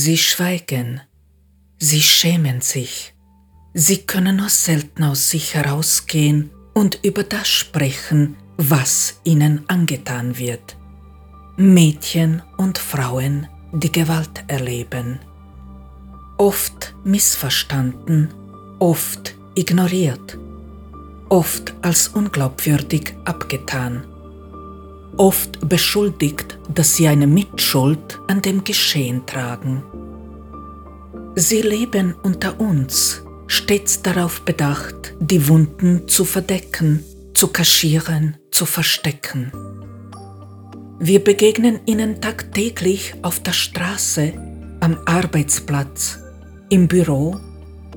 Sie schweigen, sie schämen sich, sie können nur selten aus sich herausgehen und über das sprechen, was ihnen angetan wird. Mädchen und Frauen, die Gewalt erleben. Oft missverstanden, oft ignoriert, oft als unglaubwürdig abgetan, oft beschuldigt, dass sie eine Mitschuld an dem Geschehen tragen. Sie leben unter uns, stets darauf bedacht, die Wunden zu verdecken, zu kaschieren, zu verstecken. Wir begegnen ihnen tagtäglich auf der Straße, am Arbeitsplatz, im Büro,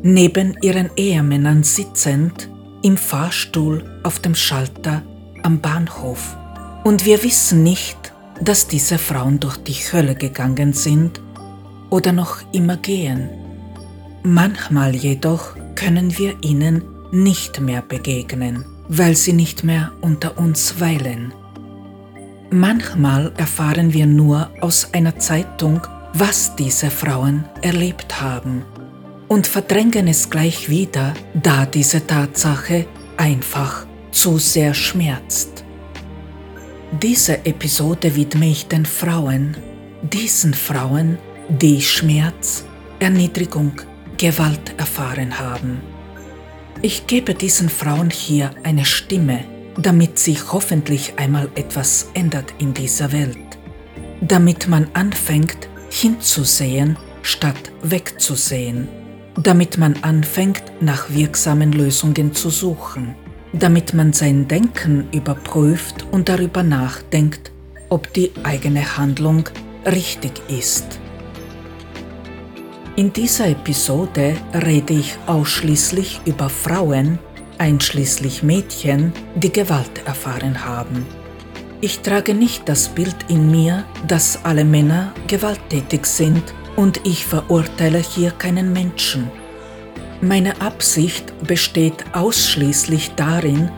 neben ihren Ehemännern sitzend, im Fahrstuhl, auf dem Schalter, am Bahnhof. Und wir wissen nicht, dass diese Frauen durch die Hölle gegangen sind oder noch immer gehen. Manchmal jedoch können wir ihnen nicht mehr begegnen, weil sie nicht mehr unter uns weilen. Manchmal erfahren wir nur aus einer Zeitung, was diese Frauen erlebt haben und verdrängen es gleich wieder, da diese Tatsache einfach zu sehr schmerzt. Diese Episode widme ich den Frauen, diesen Frauen, die Schmerz, Erniedrigung, Gewalt erfahren haben. Ich gebe diesen Frauen hier eine Stimme, damit sich hoffentlich einmal etwas ändert in dieser Welt, damit man anfängt hinzusehen statt wegzusehen, damit man anfängt nach wirksamen Lösungen zu suchen, damit man sein Denken überprüft und darüber nachdenkt, ob die eigene Handlung richtig ist. In dieser Episode rede ich ausschließlich über Frauen, einschließlich Mädchen, die Gewalt erfahren haben. Ich trage nicht das Bild in mir, dass alle Männer gewalttätig sind und ich verurteile hier keinen Menschen. Meine Absicht besteht ausschließlich darin,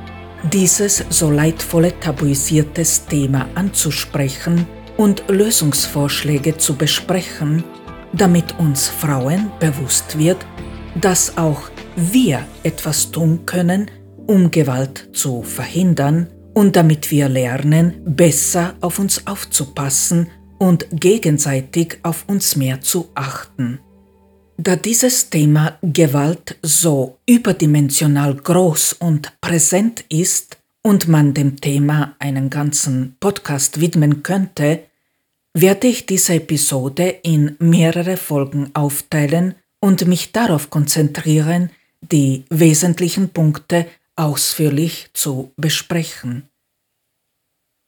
dieses so leidvolle tabuisiertes Thema anzusprechen und Lösungsvorschläge zu besprechen, damit uns Frauen bewusst wird, dass auch wir etwas tun können, um Gewalt zu verhindern und damit wir lernen, besser auf uns aufzupassen und gegenseitig auf uns mehr zu achten. Da dieses Thema Gewalt so überdimensional groß und präsent ist und man dem Thema einen ganzen Podcast widmen könnte, werde ich diese Episode in mehrere Folgen aufteilen und mich darauf konzentrieren, die wesentlichen Punkte ausführlich zu besprechen.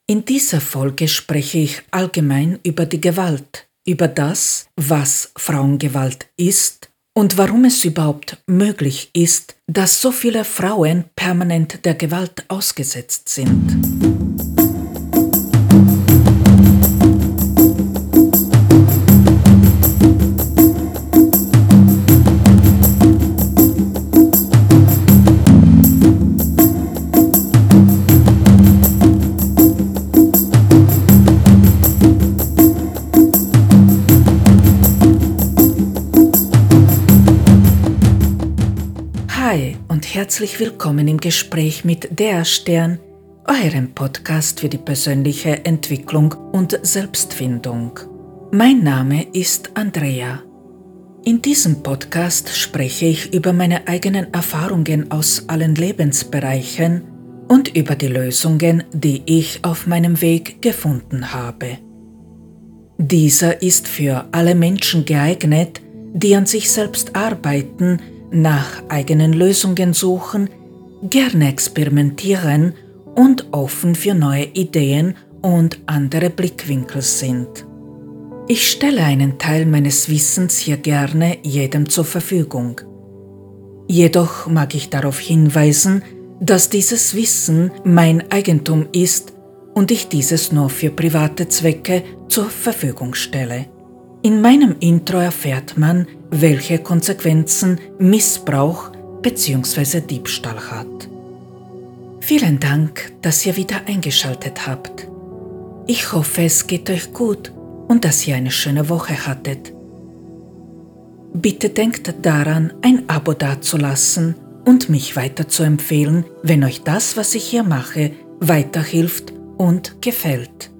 In dieser Folge spreche ich allgemein über die Gewalt, über das, was Frauengewalt ist und warum es überhaupt möglich ist, dass so viele Frauen permanent der Gewalt ausgesetzt sind. Herzlich willkommen im Gespräch mit Der Stern, eurem Podcast für die persönliche Entwicklung und Selbstfindung. Mein Name ist Andrea. In diesem Podcast spreche ich über meine eigenen Erfahrungen aus allen Lebensbereichen und über die Lösungen, die ich auf meinem Weg gefunden habe. Dieser ist für alle Menschen geeignet, die an sich selbst arbeiten, nach eigenen Lösungen suchen, gerne experimentieren und offen für neue Ideen und andere Blickwinkel sind. Ich stelle einen Teil meines Wissens hier gerne jedem zur Verfügung. Jedoch mag ich darauf hinweisen, dass dieses Wissen mein Eigentum ist und ich dieses nur für private Zwecke zur Verfügung stelle. In meinem Intro erfährt man, welche Konsequenzen Missbrauch bzw. Diebstahl hat. Vielen Dank, dass ihr wieder eingeschaltet habt. Ich hoffe, es geht euch gut und dass ihr eine schöne Woche hattet. bitte denkt daran, ein Abo dazulassen und mich weiter zu empfehlen, wenn euch das, was ich hier mache, weiterhilft und gefällt.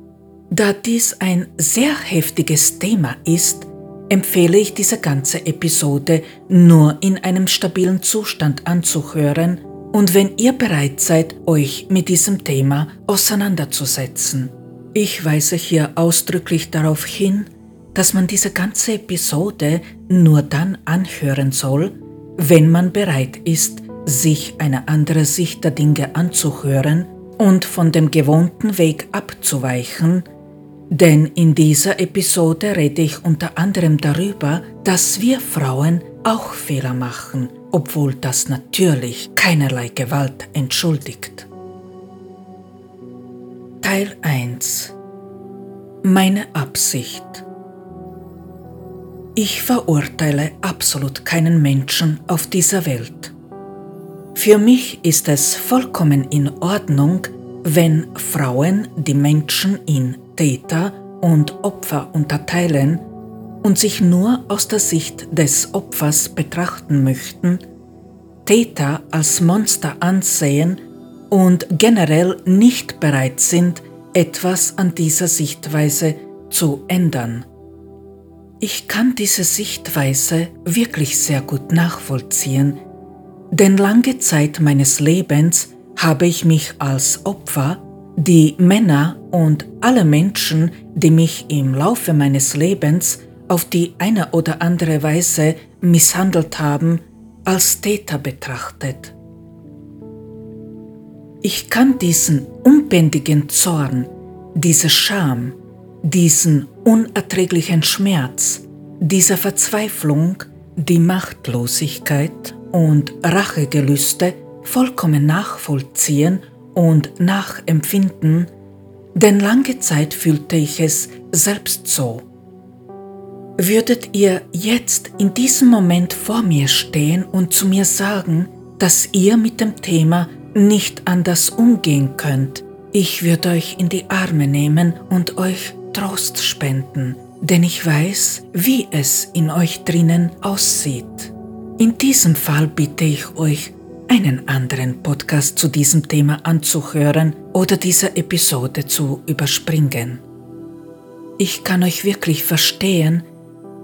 Da dies ein sehr heftiges Thema ist, empfehle ich diese ganze Episode nur in einem stabilen Zustand anzuhören und wenn ihr bereit seid, euch mit diesem Thema auseinanderzusetzen. Ich weise hier ausdrücklich darauf hin, dass man diese ganze Episode nur dann anhören soll, wenn man bereit ist, sich eine andere Sicht der Dinge anzuhören und von dem gewohnten Weg abzuweichen, denn in dieser Episode rede ich unter anderem darüber, dass wir Frauen auch Fehler machen, obwohl das natürlich keinerlei Gewalt entschuldigt. Teil 1 Meine Absicht Ich verurteile absolut keinen Menschen auf dieser Welt. Für mich ist es vollkommen in Ordnung, wenn Frauen die Menschen in Täter und Opfer unterteilen und sich nur aus der Sicht des Opfers betrachten möchten, Täter als Monster ansehen und generell nicht bereit sind, etwas an dieser Sichtweise zu ändern. Ich kann diese Sichtweise wirklich sehr gut nachvollziehen, denn lange Zeit meines Lebens habe ich mich als Opfer die Männer und alle Menschen, die mich im Laufe meines Lebens auf die eine oder andere Weise misshandelt haben, als Täter betrachtet. Ich kann diesen unbändigen Zorn, diese Scham, diesen unerträglichen Schmerz, diese Verzweiflung, die Machtlosigkeit und Rachegelüste vollkommen nachvollziehen und nachempfinden, denn lange Zeit fühlte ich es selbst so. Würdet ihr jetzt in diesem Moment vor mir stehen und zu mir sagen, dass ihr mit dem Thema nicht anders umgehen könnt, ich würde euch in die Arme nehmen und euch Trost spenden, denn ich weiß, wie es in euch drinnen aussieht. In diesem Fall bitte ich euch, einen anderen Podcast zu diesem Thema anzuhören oder diese Episode zu überspringen. Ich kann euch wirklich verstehen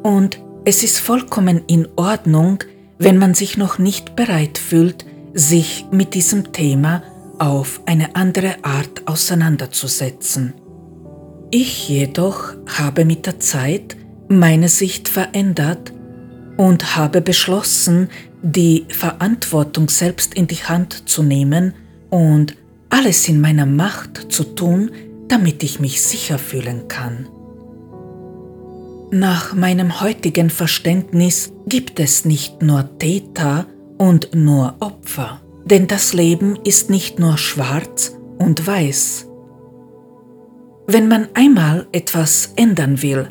und es ist vollkommen in Ordnung, wenn man sich noch nicht bereit fühlt, sich mit diesem Thema auf eine andere Art auseinanderzusetzen. Ich jedoch habe mit der Zeit meine Sicht verändert und habe beschlossen, die Verantwortung selbst in die Hand zu nehmen und alles in meiner Macht zu tun, damit ich mich sicher fühlen kann. Nach meinem heutigen Verständnis gibt es nicht nur Täter und nur Opfer, denn das Leben ist nicht nur schwarz und weiß. Wenn man einmal etwas ändern will,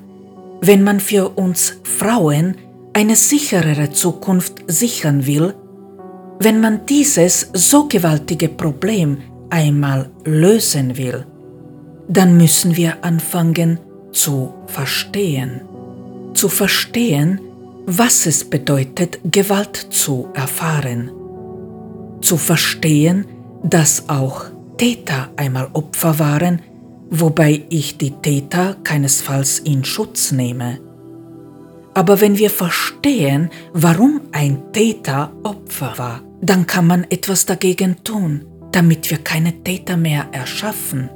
wenn man für uns Frauen eine sicherere Zukunft sichern will, wenn man dieses so gewaltige Problem einmal lösen will, dann müssen wir anfangen zu verstehen. Zu verstehen, was es bedeutet, Gewalt zu erfahren. Zu verstehen, dass auch Täter einmal Opfer waren, wobei ich die Täter keinesfalls in Schutz nehme. Aber wenn wir verstehen, warum ein Täter Opfer war, dann kann man etwas dagegen tun, damit wir keine Täter mehr erschaffen.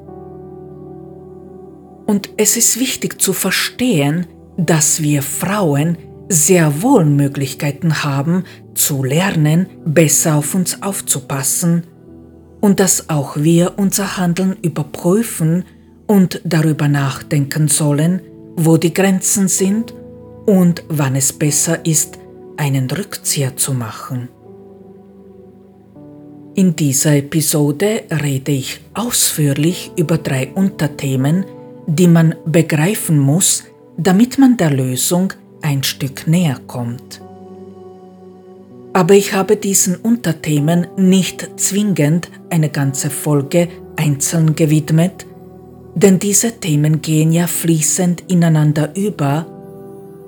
Und es ist wichtig zu verstehen, dass wir Frauen sehr wohl Möglichkeiten haben, zu lernen, besser auf uns aufzupassen und dass auch wir unser Handeln überprüfen und darüber nachdenken sollen, wo die Grenzen sind und wann es besser ist, einen Rückzieher zu machen. In dieser Episode rede ich ausführlich über drei Unterthemen, die man begreifen muss, damit man der Lösung ein Stück näher kommt. Aber ich habe diesen Unterthemen nicht zwingend eine ganze Folge einzeln gewidmet, denn diese Themen gehen ja fließend ineinander über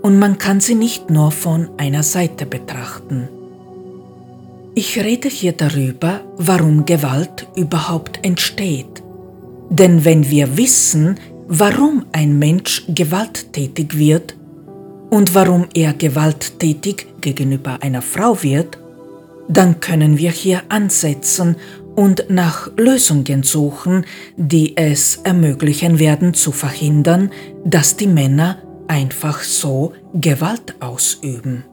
und man kann sie nicht nur von einer Seite betrachten. Ich rede hier darüber, warum Gewalt überhaupt entsteht. Denn wenn wir wissen, warum ein Mensch gewalttätig wird und warum er gewalttätig gegenüber einer Frau wird, dann können wir hier ansetzen und nach Lösungen suchen, die es ermöglichen werden zu verhindern, dass die Männer einfach so Gewalt ausüben.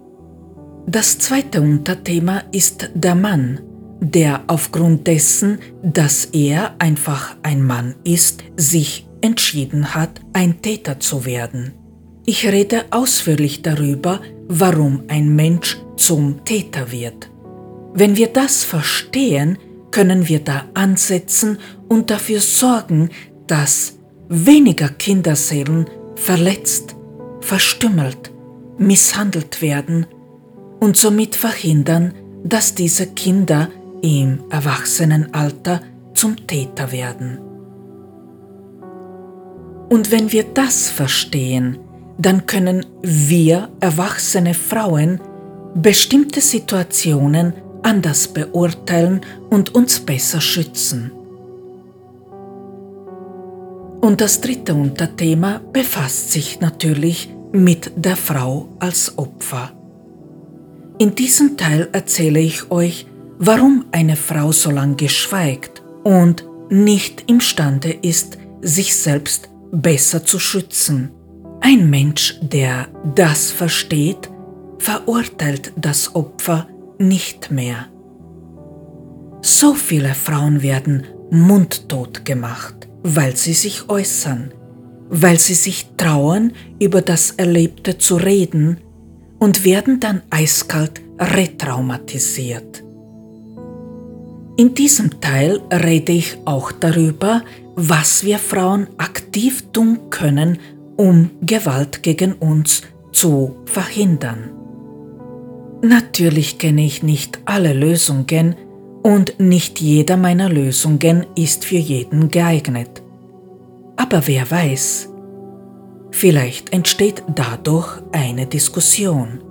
Das zweite Unterthema ist der Mann, der aufgrund dessen, dass er einfach ein Mann ist, sich entschieden hat, ein Täter zu werden. Ich rede ausführlich darüber, warum ein Mensch zum Täter wird. Wenn wir das verstehen, können wir da ansetzen und dafür sorgen, dass weniger Kinderseelen verletzt, verstümmelt, misshandelt werden und somit verhindern, dass diese Kinder im Erwachsenenalter zum Täter werden. Und wenn wir das verstehen, dann können wir erwachsene Frauen bestimmte Situationen anders beurteilen und uns besser schützen. Und das dritte Unterthema befasst sich natürlich mit der Frau als Opfer. In diesem Teil erzähle ich euch, warum eine Frau so lange schweigt und nicht imstande ist, sich selbst besser zu schützen. Ein Mensch, der das versteht, verurteilt das Opfer nicht mehr. So viele Frauen werden mundtot gemacht, weil sie sich äußern, weil sie sich trauen, über das Erlebte zu reden und werden dann eiskalt retraumatisiert. In diesem Teil rede ich auch darüber, was wir Frauen aktiv tun können, um Gewalt gegen uns zu verhindern. Natürlich kenne ich nicht alle Lösungen und nicht jeder meiner Lösungen ist für jeden geeignet. Aber wer weiß, vielleicht entsteht dadurch eine Diskussion.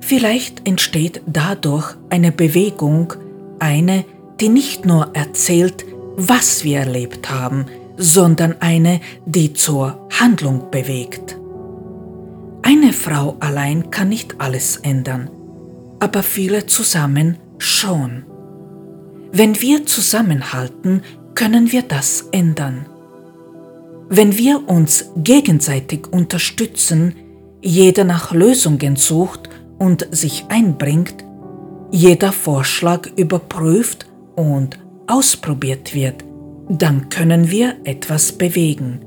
Vielleicht entsteht dadurch eine Bewegung, eine, die nicht nur erzählt, was wir erlebt haben, sondern eine, die zur Handlung bewegt. Eine Frau allein kann nicht alles ändern, aber viele zusammen schon. Wenn wir zusammenhalten, können wir das ändern. Wenn wir uns gegenseitig unterstützen, jeder nach Lösungen sucht und sich einbringt, jeder Vorschlag überprüft und ausprobiert wird, dann können wir etwas bewegen.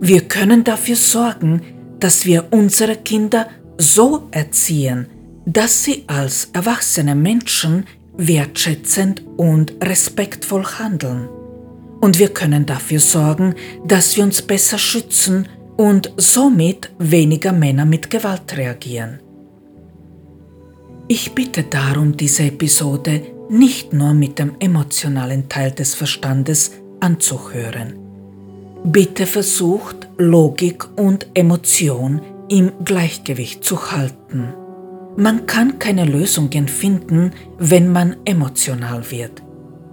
Wir können dafür sorgen, dass wir unsere Kinder so erziehen, dass sie als erwachsene Menschen wertschätzend und respektvoll handeln. Und wir können dafür sorgen, dass wir uns besser schützen und somit weniger Männer mit Gewalt reagieren. Ich bitte darum, diese Episode nicht nur mit dem emotionalen Teil des Verstandes anzuhören. Bitte versucht, Logik und Emotion im Gleichgewicht zu halten. Man kann keine Lösungen finden, wenn man emotional wird.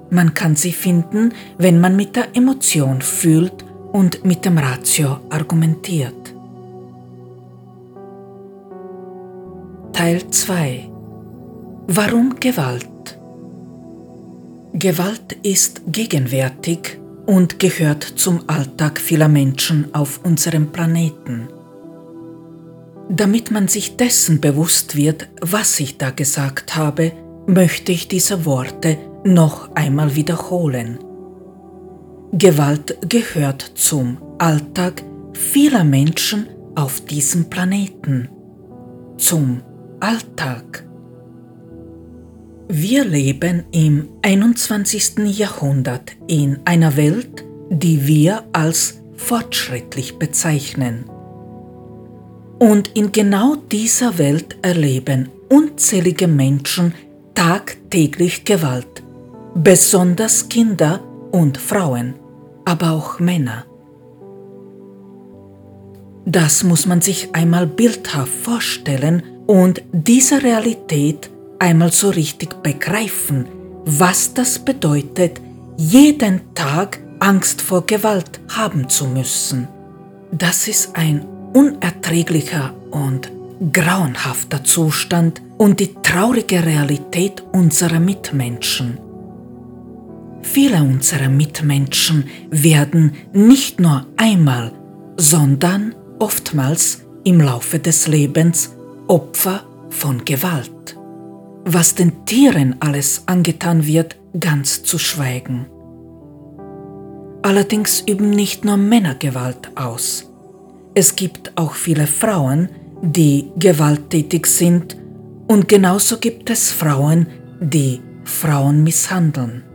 Man kann sie finden, wenn man mit der Emotion fühlt und mit dem Ratio argumentiert. Teil 2 Warum Gewalt? Gewalt ist gegenwärtig und gehört zum Alltag vieler Menschen auf unserem Planeten. Damit man sich dessen bewusst wird, was ich da gesagt habe, möchte ich diese Worte noch einmal wiederholen. Gewalt gehört zum Alltag vieler Menschen auf diesem Planeten. Zum Alltag. Wir leben im 21. Jahrhundert in einer Welt, die wir als fortschrittlich bezeichnen. Und in genau dieser Welt erleben unzählige Menschen tagtäglich Gewalt, besonders Kinder und Frauen, aber auch Männer. Das muss man sich einmal bildhaft vorstellen und diese Realität einmal so richtig begreifen, was das bedeutet, jeden Tag Angst vor Gewalt haben zu müssen. Das ist ein unerträglicher und grauenhafter Zustand und die traurige Realität unserer Mitmenschen. Viele unserer Mitmenschen werden nicht nur einmal, sondern oftmals im Laufe des Lebens Opfer von Gewalt. Was den Tieren alles angetan wird, ganz zu schweigen. Allerdings üben nicht nur Männer Gewalt aus. Es gibt auch viele Frauen, die gewalttätig sind und genauso gibt es Frauen, die Frauen misshandeln.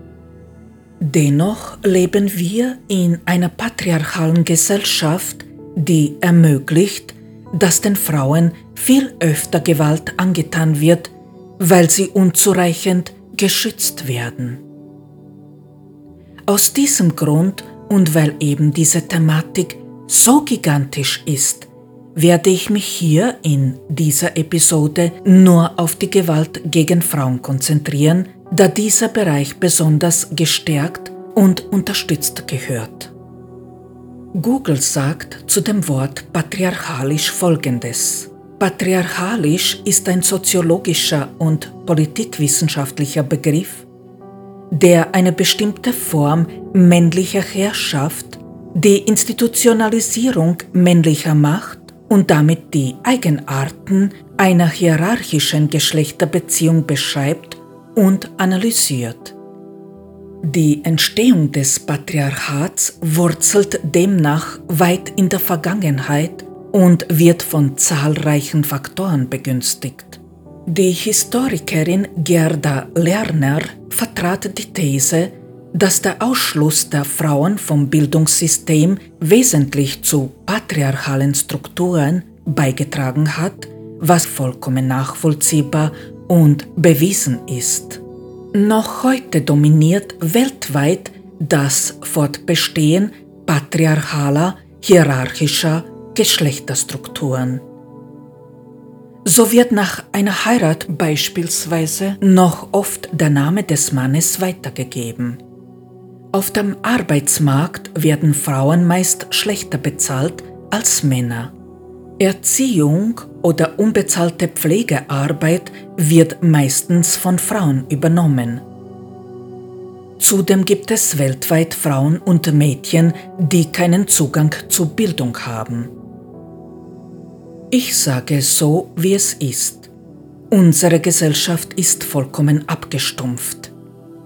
Dennoch leben wir in einer patriarchalen Gesellschaft, die ermöglicht, dass den Frauen viel öfter Gewalt angetan wird, weil sie unzureichend geschützt werden. Aus diesem Grund und weil eben diese Thematik so gigantisch ist, werde ich mich hier in dieser Episode nur auf die Gewalt gegen Frauen konzentrieren, da dieser Bereich besonders gestärkt und unterstützt gehört. Google sagt zu dem Wort patriarchalisch Folgendes. Patriarchalisch ist ein soziologischer und politikwissenschaftlicher Begriff, der eine bestimmte Form männlicher Herrschaft, die Institutionalisierung männlicher Macht und damit die Eigenarten einer hierarchischen Geschlechterbeziehung beschreibt und analysiert. Die Entstehung des Patriarchats wurzelt demnach weit in der Vergangenheit und wird von zahlreichen Faktoren begünstigt. Die Historikerin Gerda Lerner vertrat die These, dass der Ausschluss der Frauen vom Bildungssystem wesentlich zu patriarchalen Strukturen beigetragen hat, was vollkommen nachvollziehbar und bewiesen ist. Noch heute dominiert weltweit das Fortbestehen patriarchaler, hierarchischer Geschlechterstrukturen. So wird nach einer Heirat beispielsweise noch oft der Name des Mannes weitergegeben. Auf dem Arbeitsmarkt werden Frauen meist schlechter bezahlt als Männer. Erziehung oder unbezahlte Pflegearbeit wird meistens von Frauen übernommen. Zudem gibt es weltweit Frauen und Mädchen, die keinen Zugang zu Bildung haben. Ich sage es so, wie es ist. Unsere Gesellschaft ist vollkommen abgestumpft.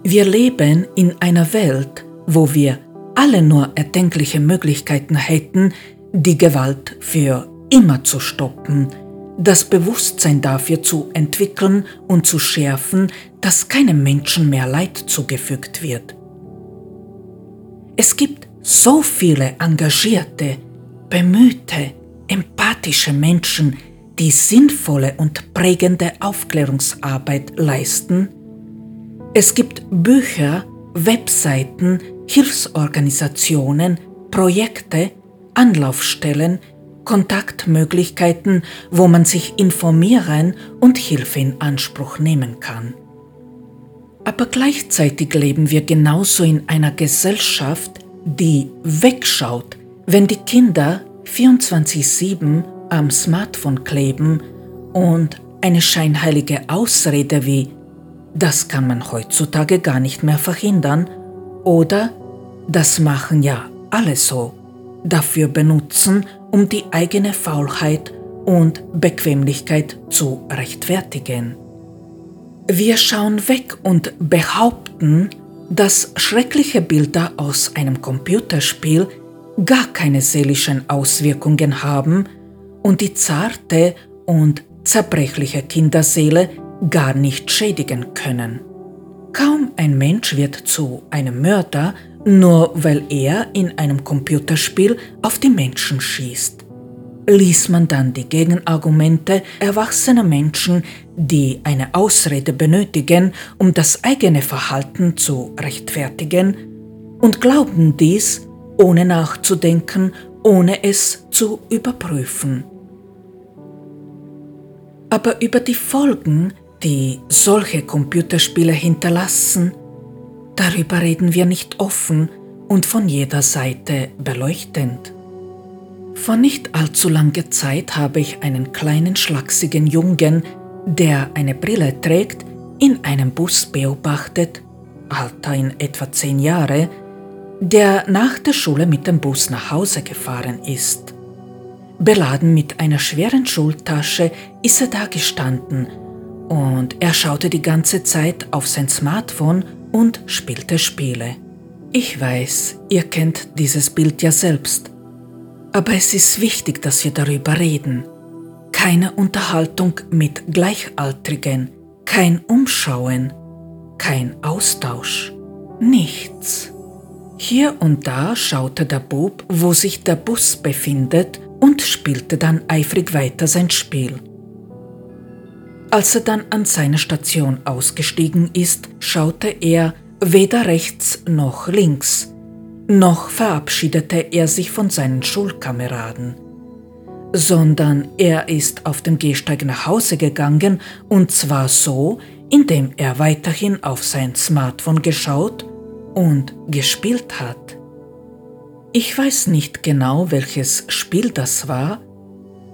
Wir leben in einer Welt, wo wir alle nur erdenkliche Möglichkeiten hätten, die Gewalt für immer zu stoppen, das Bewusstsein dafür zu entwickeln und zu schärfen, dass keinem Menschen mehr Leid zugefügt wird. Es gibt so viele engagierte, bemühte, empathische Menschen, die sinnvolle und prägende Aufklärungsarbeit leisten, es gibt Bücher, Webseiten, Hilfsorganisationen, Projekte, Anlaufstellen, Kontaktmöglichkeiten, wo man sich informieren und Hilfe in Anspruch nehmen kann. Aber gleichzeitig leben wir genauso in einer Gesellschaft, die wegschaut, wenn die Kinder 24-7 am Smartphone kleben und eine scheinheilige Ausrede wie das kann man heutzutage gar nicht mehr verhindern oder das machen ja alle so, dafür benutzen, um die eigene Faulheit und Bequemlichkeit zu rechtfertigen. Wir schauen weg und behaupten, dass schreckliche Bilder aus einem Computerspiel gar keine seelischen Auswirkungen haben und die zarte und zerbrechliche Kinderseele gar nicht schädigen können. Kaum ein Mensch wird zu einem Mörder, nur weil er in einem Computerspiel auf die Menschen schießt. Liest man dann die Gegenargumente erwachsener Menschen, die eine Ausrede benötigen, um das eigene Verhalten zu rechtfertigen, und glauben dies, ohne nachzudenken ohne es zu überprüfen. Aber über die Folgen, die solche Computerspiele hinterlassen, darüber reden wir nicht offen und von jeder Seite beleuchtend. Vor nicht allzu langer Zeit habe ich einen kleinen schlachsigen Jungen, der eine Brille trägt, in einem Bus beobachtet, Alter in etwa zehn Jahre, der nach der Schule mit dem Bus nach Hause gefahren ist. Beladen mit einer schweren Schultasche ist er da gestanden und er schaute die ganze Zeit auf sein Smartphone und spielte Spiele. Ich weiß, ihr kennt dieses Bild ja selbst, aber es ist wichtig, dass wir darüber reden. Keine Unterhaltung mit Gleichaltrigen, kein Umschauen, kein Austausch, nichts. Hier und da schaute der Bub, wo sich der Bus befindet und spielte dann eifrig weiter sein Spiel. Als er dann an seiner Station ausgestiegen ist, schaute er weder rechts noch links, noch verabschiedete er sich von seinen Schulkameraden, sondern er ist auf dem Gehsteig nach Hause gegangen und zwar so, indem er weiterhin auf sein Smartphone geschaut und gespielt hat. Ich weiß nicht genau, welches Spiel das war,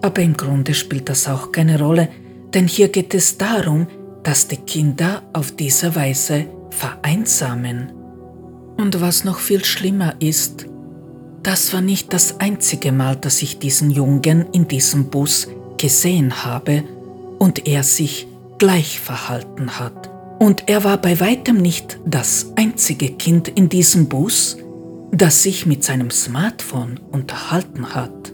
aber im Grunde spielt das auch keine Rolle, denn hier geht es darum, dass die Kinder auf diese Weise vereinsamen. Und was noch viel schlimmer ist, das war nicht das einzige Mal, dass ich diesen Jungen in diesem Bus gesehen habe und er sich gleich verhalten hat. Und er war bei weitem nicht das einzige Kind in diesem Bus, das sich mit seinem Smartphone unterhalten hat.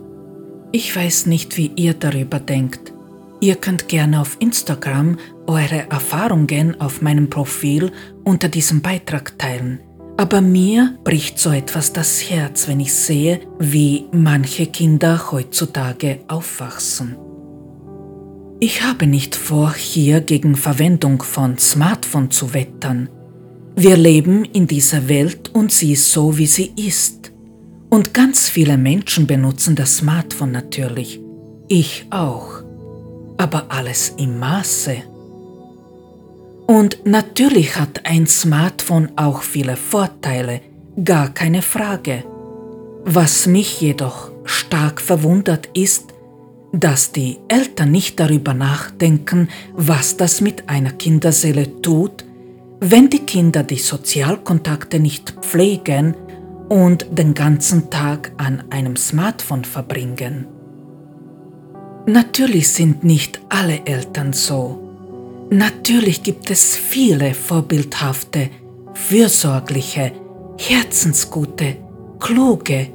Ich weiß nicht, wie ihr darüber denkt. Ihr könnt gerne auf Instagram eure Erfahrungen auf meinem Profil unter diesem Beitrag teilen. Aber mir bricht so etwas das Herz, wenn ich sehe, wie manche Kinder heutzutage aufwachsen. Ich habe nicht vor, hier gegen Verwendung von Smartphone zu wettern. Wir leben in dieser Welt und sie ist so, wie sie ist. Und ganz viele Menschen benutzen das Smartphone natürlich. Ich auch. Aber alles im Maße. Und natürlich hat ein Smartphone auch viele Vorteile, gar keine Frage. Was mich jedoch stark verwundert ist, dass die Eltern nicht darüber nachdenken, was das mit einer Kinderseele tut, wenn die Kinder die Sozialkontakte nicht pflegen und den ganzen Tag an einem Smartphone verbringen. Natürlich sind nicht alle Eltern so. Natürlich gibt es viele vorbildhafte, fürsorgliche, herzensgute, kluge,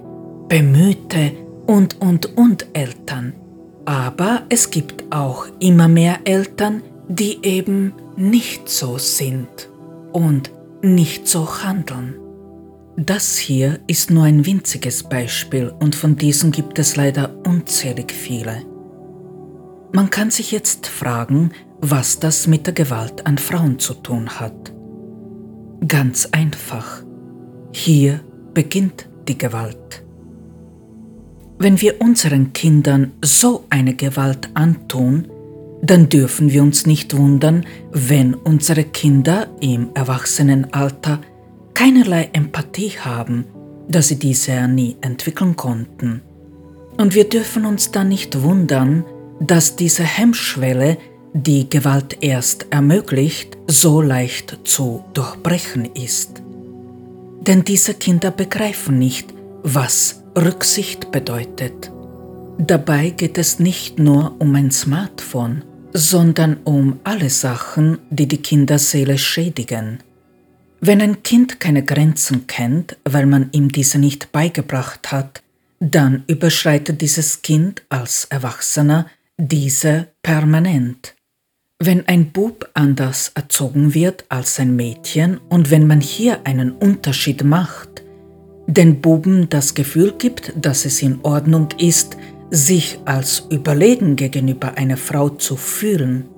bemühte und und und Eltern. Aber es gibt auch immer mehr Eltern, die eben nicht so sind und nicht so handeln. Das hier ist nur ein winziges Beispiel und von diesen gibt es leider unzählig viele. Man kann sich jetzt fragen, was das mit der Gewalt an Frauen zu tun hat. Ganz einfach. Hier beginnt die Gewalt. Wenn wir unseren Kindern so eine Gewalt antun, dann dürfen wir uns nicht wundern, wenn unsere Kinder im Erwachsenenalter keinerlei Empathie haben, da sie diese ja nie entwickeln konnten. Und wir dürfen uns dann nicht wundern, dass diese Hemmschwelle, die Gewalt erst ermöglicht, so leicht zu durchbrechen ist. Denn diese Kinder begreifen nicht, was Rücksicht bedeutet. Dabei geht es nicht nur um ein Smartphone, sondern um alle Sachen, die die Kinderseele schädigen. Wenn ein Kind keine Grenzen kennt, weil man ihm diese nicht beigebracht hat, dann überschreitet dieses Kind als Erwachsener diese permanent. Wenn ein Bub anders erzogen wird als ein Mädchen und wenn man hier einen Unterschied macht, den Buben das Gefühl gibt, dass es in Ordnung ist, sich als überlegen gegenüber einer Frau zu fühlen,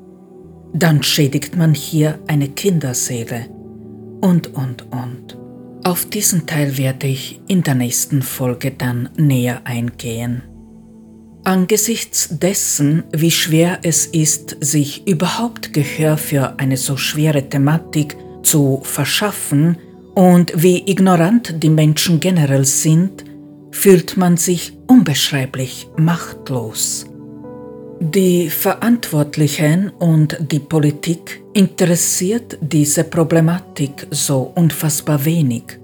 dann schädigt man hier eine Kinderseele. Und, und, und. Auf diesen Teil werde ich in der nächsten Folge dann näher eingehen. Angesichts dessen, wie schwer es ist, sich überhaupt Gehör für eine so schwere Thematik zu verschaffen und wie ignorant die Menschen generell sind, fühlt man sich unbeschreiblich machtlos. Die Verantwortlichen und die Politik interessiert diese Problematik so unfassbar wenig.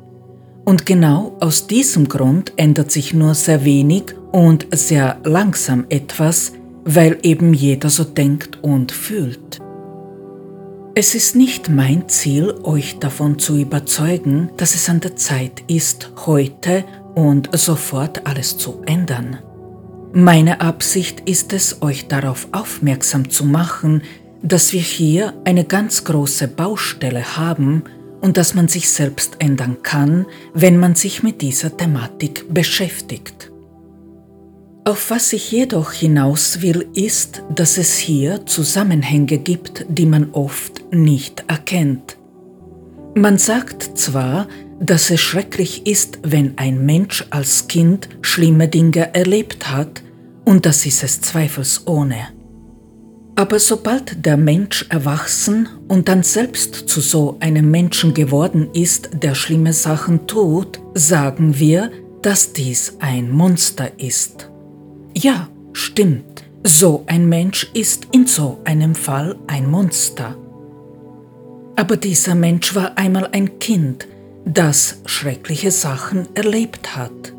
Und genau aus diesem Grund ändert sich nur sehr wenig und sehr langsam etwas, weil eben jeder so denkt und fühlt. Es ist nicht mein Ziel, euch davon zu überzeugen, dass es an der Zeit ist, heute und sofort alles zu ändern. Meine Absicht ist es, euch darauf aufmerksam zu machen, dass wir hier eine ganz große Baustelle haben und dass man sich selbst ändern kann, wenn man sich mit dieser Thematik beschäftigt. Auf was ich jedoch hinaus will, ist, dass es hier Zusammenhänge gibt, die man oft nicht erkennt. Man sagt zwar, dass es schrecklich ist, wenn ein Mensch als Kind schlimme Dinge erlebt hat, und das ist es zweifelsohne. Aber sobald der Mensch erwachsen und dann selbst zu so einem Menschen geworden ist, der schlimme Sachen tut, sagen wir, dass dies ein Monster ist. Ja, stimmt. So ein Mensch ist in so einem Fall ein Monster. Aber dieser Mensch war einmal ein Kind, das schreckliche Sachen erlebt hat.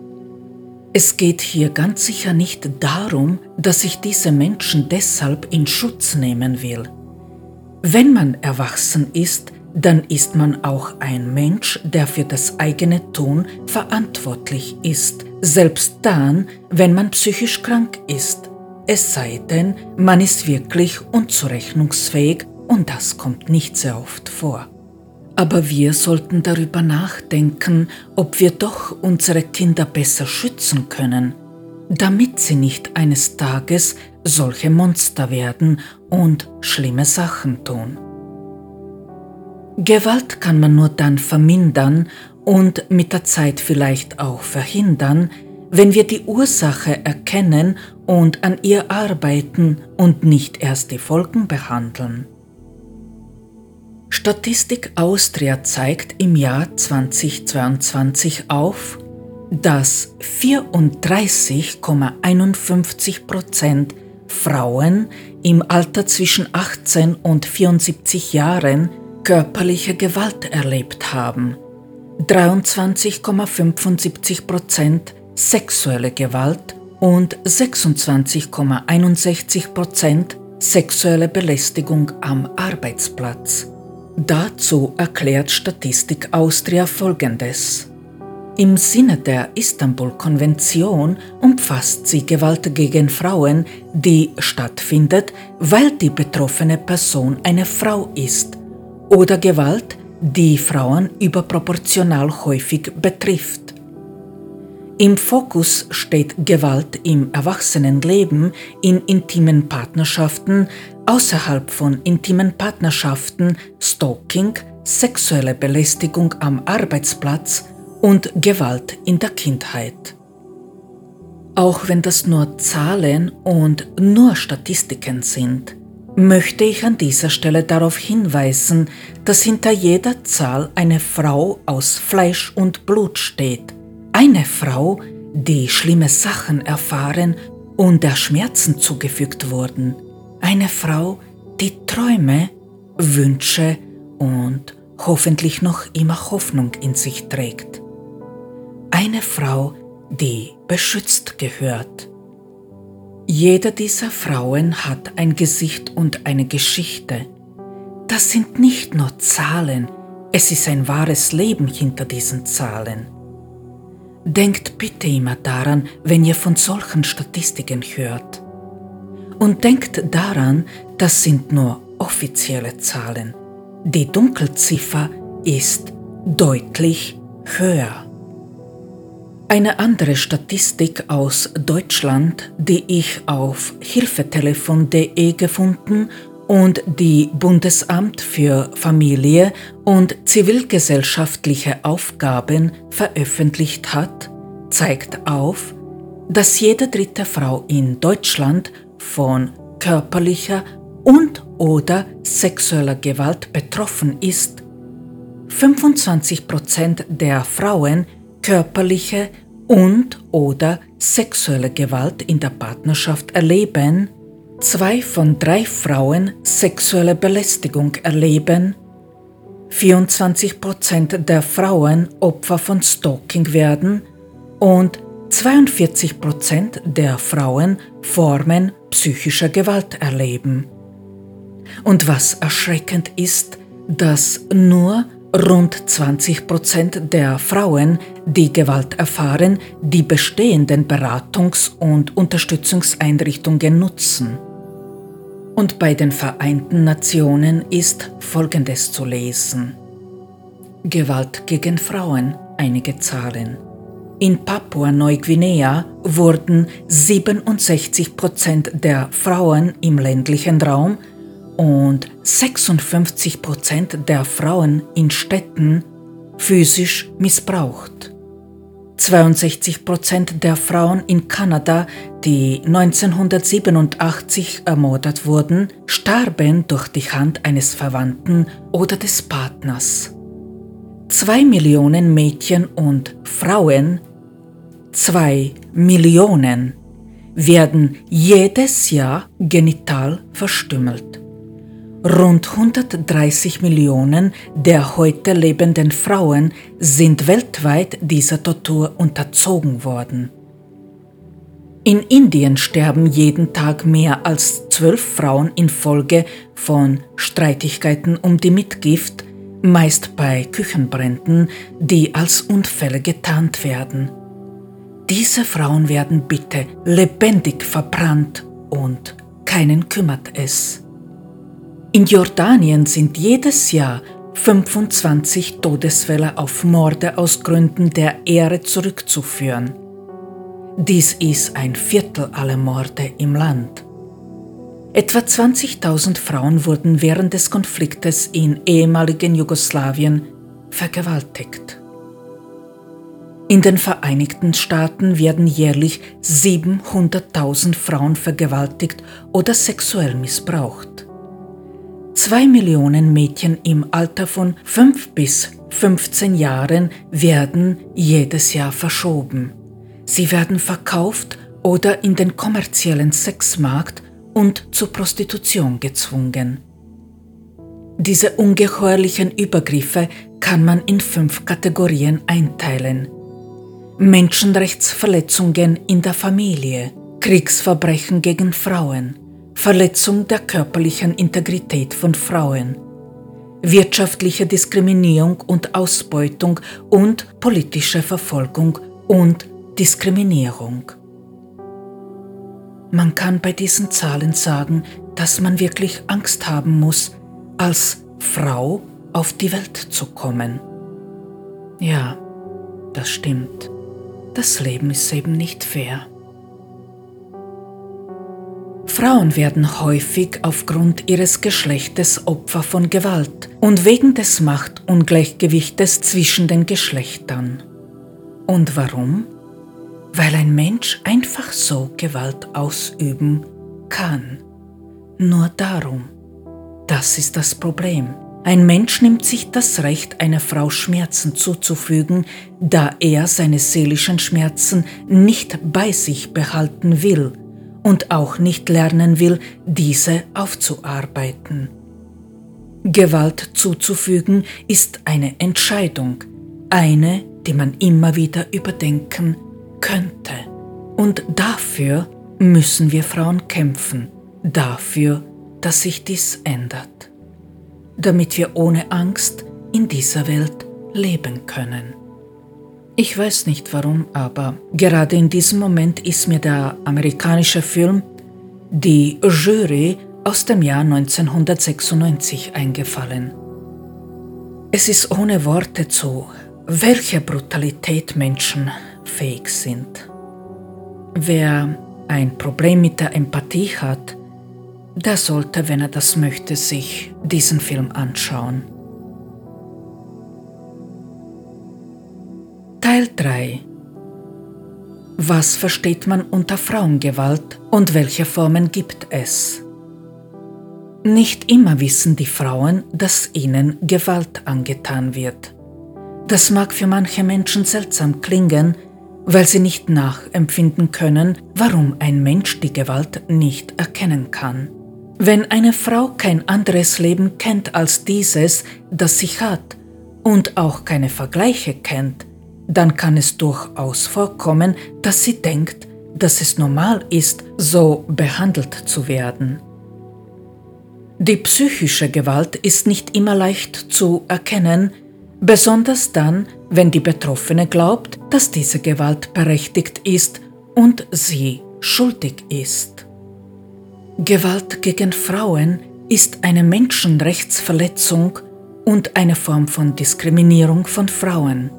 Es geht hier ganz sicher nicht darum, dass ich diese Menschen deshalb in Schutz nehmen will. Wenn man erwachsen ist, dann ist man auch ein Mensch, der für das eigene Tun verantwortlich ist, selbst dann, wenn man psychisch krank ist. Es sei denn, man ist wirklich unzurechnungsfähig und das kommt nicht sehr oft vor. Aber wir sollten darüber nachdenken, ob wir doch unsere Kinder besser schützen können, damit sie nicht eines Tages solche Monster werden und schlimme Sachen tun. Gewalt kann man nur dann vermindern und mit der Zeit vielleicht auch verhindern, wenn wir die Ursache erkennen und an ihr arbeiten und nicht erst die Folgen behandeln. Statistik Austria zeigt im Jahr 2022 auf, dass 34,51 Prozent Frauen im Alter zwischen 18 und 74 Jahren körperliche Gewalt erlebt haben, 23,75 Prozent sexuelle Gewalt und 26,61 Prozent sexuelle Belästigung am Arbeitsplatz. Dazu erklärt Statistik Austria Folgendes. Im Sinne der Istanbul-Konvention umfasst sie Gewalt gegen Frauen, die stattfindet, weil die betroffene Person eine Frau ist, oder Gewalt, die Frauen überproportional häufig betrifft. Im Fokus steht Gewalt im Erwachsenenleben, in intimen Partnerschaften, außerhalb von intimen Partnerschaften, Stalking, sexuelle Belästigung am Arbeitsplatz und Gewalt in der Kindheit. Auch wenn das nur Zahlen und nur Statistiken sind, möchte ich an dieser Stelle darauf hinweisen, dass hinter jeder Zahl eine Frau aus Fleisch und Blut steht. Eine Frau, die schlimme Sachen erfahren und der Schmerzen zugefügt wurden. Eine Frau, die Träume, Wünsche und hoffentlich noch immer Hoffnung in sich trägt. Eine Frau, die beschützt gehört. Jede dieser Frauen hat ein Gesicht und eine Geschichte. Das sind nicht nur Zahlen, es ist ein wahres Leben hinter diesen Zahlen. Denkt bitte immer daran, wenn ihr von solchen Statistiken hört. Und denkt daran, das sind nur offizielle Zahlen. Die Dunkelziffer ist deutlich höher. Eine andere Statistik aus Deutschland, die ich auf hilfetelefon.de gefunden und die Bundesamt für Familie und zivilgesellschaftliche Aufgaben veröffentlicht hat, zeigt auf, dass jede dritte Frau in Deutschland von körperlicher und oder sexueller Gewalt betroffen ist. 25% der Frauen körperliche und oder sexuelle Gewalt in der Partnerschaft erleben, zwei von drei Frauen sexuelle Belästigung erleben, 24% der Frauen Opfer von Stalking werden und 42% der Frauen Formen psychischer Gewalt erleben. Und was erschreckend ist, dass nur rund 20% der Frauen, die Gewalt erfahren, die bestehenden Beratungs- und Unterstützungseinrichtungen nutzen. Und bei den Vereinten Nationen ist Folgendes zu lesen. Gewalt gegen Frauen, einige Zahlen. In Papua-Neuguinea wurden 67 Prozent der Frauen im ländlichen Raum und 56 Prozent der Frauen in Städten physisch missbraucht. 62 Prozent der Frauen in Kanada, die 1987 ermordet wurden, starben durch die Hand eines Verwandten oder des Partners. Zwei Millionen Mädchen und Frauen zwei Millionen werden jedes Jahr genital verstümmelt. Rund 130 Millionen der heute lebenden Frauen sind weltweit dieser Tortur unterzogen worden. In Indien sterben jeden Tag mehr als zwölf Frauen infolge von Streitigkeiten um die Mitgift, meist bei Küchenbränden, die als Unfälle getarnt werden. Diese Frauen werden bitte lebendig verbrannt und keinen kümmert es. In Jordanien sind jedes Jahr 25 Todesfälle auf Morde aus Gründen der Ehre zurückzuführen. Dies ist ein Viertel aller Morde im Land. Etwa 20.000 Frauen wurden während des Konfliktes in ehemaligen Jugoslawien vergewaltigt. In den Vereinigten Staaten werden jährlich 700.000 Frauen vergewaltigt oder sexuell missbraucht. Zwei Millionen Mädchen im Alter von 5 bis 15 Jahren werden jedes Jahr verschoben. Sie werden verkauft oder in den kommerziellen Sexmarkt und zur Prostitution gezwungen. Diese ungeheuerlichen Übergriffe kann man in fünf Kategorien einteilen – Menschenrechtsverletzungen in der Familie, Kriegsverbrechen gegen Frauen, Verletzung der körperlichen Integrität von Frauen, wirtschaftliche Diskriminierung und Ausbeutung und politische Verfolgung und Diskriminierung. Man kann bei diesen Zahlen sagen, dass man wirklich Angst haben muss, als Frau auf die Welt zu kommen. Ja, das stimmt. Das Leben ist eben nicht fair. Frauen werden häufig aufgrund ihres Geschlechtes Opfer von Gewalt und wegen des Machtungleichgewichtes zwischen den Geschlechtern. Und warum? Weil ein Mensch einfach so Gewalt ausüben kann. Nur darum. Das ist das Problem. Ein Mensch nimmt sich das Recht, einer Frau Schmerzen zuzufügen, da er seine seelischen Schmerzen nicht bei sich behalten will und auch nicht lernen will, diese aufzuarbeiten. Gewalt zuzufügen ist eine Entscheidung, eine, die man immer wieder überdenken könnte. Und dafür müssen wir Frauen kämpfen, dafür, dass sich dies ändert damit wir ohne Angst in dieser Welt leben können. Ich weiß nicht warum, aber gerade in diesem Moment ist mir der amerikanische Film Die Jury aus dem Jahr 1996 eingefallen. Es ist ohne Worte zu, welcher Brutalität Menschen fähig sind. Wer ein Problem mit der Empathie hat, der sollte, wenn er das möchte, sich diesen Film anschauen. Teil 3 Was versteht man unter Frauengewalt und welche Formen gibt es? Nicht immer wissen die Frauen, dass ihnen Gewalt angetan wird. Das mag für manche Menschen seltsam klingen, weil sie nicht nachempfinden können, warum ein Mensch die Gewalt nicht erkennen kann. Wenn eine Frau kein anderes Leben kennt als dieses, das sie hat, und auch keine Vergleiche kennt, dann kann es durchaus vorkommen, dass sie denkt, dass es normal ist, so behandelt zu werden. Die psychische Gewalt ist nicht immer leicht zu erkennen, besonders dann, wenn die Betroffene glaubt, dass diese Gewalt berechtigt ist und sie schuldig ist. Gewalt gegen Frauen ist eine Menschenrechtsverletzung und eine Form von Diskriminierung von Frauen.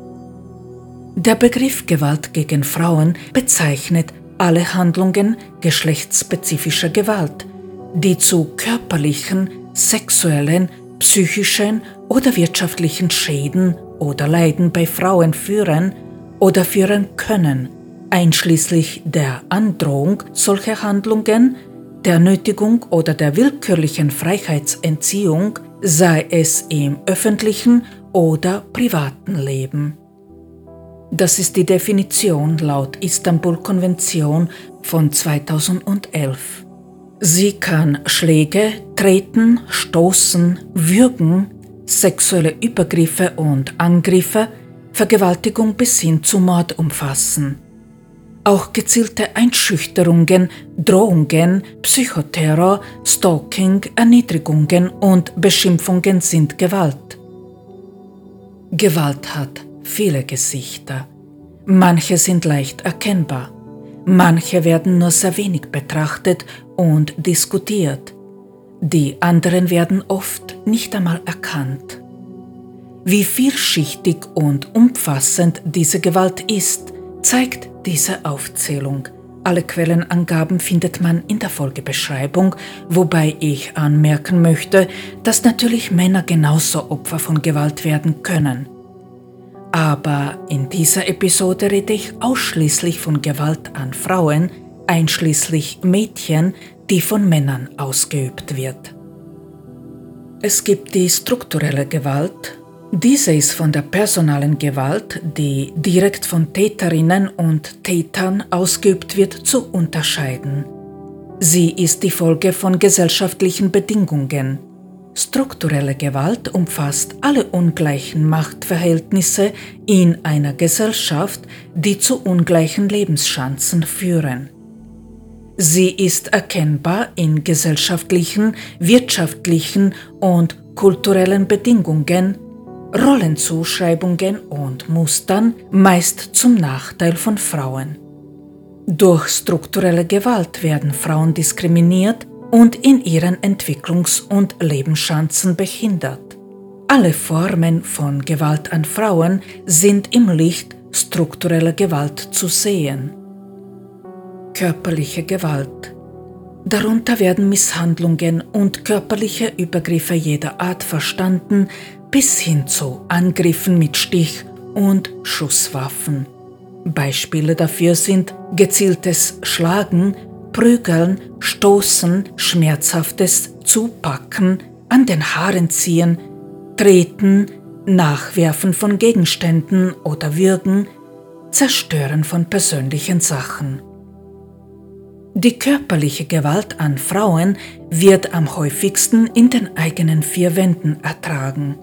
Der Begriff Gewalt gegen Frauen bezeichnet alle Handlungen geschlechtsspezifischer Gewalt, die zu körperlichen, sexuellen, psychischen oder wirtschaftlichen Schäden oder Leiden bei Frauen führen oder führen können, einschließlich der Androhung solcher Handlungen, der Nötigung oder der willkürlichen Freiheitsentziehung, sei es im öffentlichen oder privaten Leben. Das ist die Definition laut Istanbul-Konvention von 2011. Sie kann Schläge, Treten, Stoßen, Würgen, sexuelle Übergriffe und Angriffe, Vergewaltigung bis hin zu Mord umfassen. Auch gezielte Einschüchterungen, Drohungen, Psychoterror, Stalking, Erniedrigungen und Beschimpfungen sind Gewalt. Gewalt hat viele Gesichter. Manche sind leicht erkennbar. Manche werden nur sehr wenig betrachtet und diskutiert. Die anderen werden oft nicht einmal erkannt. Wie vielschichtig und umfassend diese Gewalt ist, zeigt diese Aufzählung. Alle Quellenangaben findet man in der Folgebeschreibung, wobei ich anmerken möchte, dass natürlich Männer genauso Opfer von Gewalt werden können. Aber in dieser Episode rede ich ausschließlich von Gewalt an Frauen, einschließlich Mädchen, die von Männern ausgeübt wird. Es gibt die strukturelle Gewalt. Diese ist von der personalen Gewalt, die direkt von Täterinnen und Tätern ausgeübt wird, zu unterscheiden. Sie ist die Folge von gesellschaftlichen Bedingungen, Strukturelle Gewalt umfasst alle ungleichen Machtverhältnisse in einer Gesellschaft, die zu ungleichen Lebenschancen führen. Sie ist erkennbar in gesellschaftlichen, wirtschaftlichen und kulturellen Bedingungen, Rollenzuschreibungen und Mustern, meist zum Nachteil von Frauen. Durch strukturelle Gewalt werden Frauen diskriminiert und in ihren Entwicklungs- und Lebenschancen behindert. Alle Formen von Gewalt an Frauen sind im Licht struktureller Gewalt zu sehen. Körperliche Gewalt. Darunter werden Misshandlungen und körperliche Übergriffe jeder Art verstanden, bis hin zu Angriffen mit Stich- und Schusswaffen. Beispiele dafür sind gezieltes Schlagen, Prügeln, Stoßen, schmerzhaftes Zupacken, an den Haaren ziehen, Treten, Nachwerfen von Gegenständen oder Würgen, Zerstören von persönlichen Sachen. Die körperliche Gewalt an Frauen wird am häufigsten in den eigenen vier Wänden ertragen.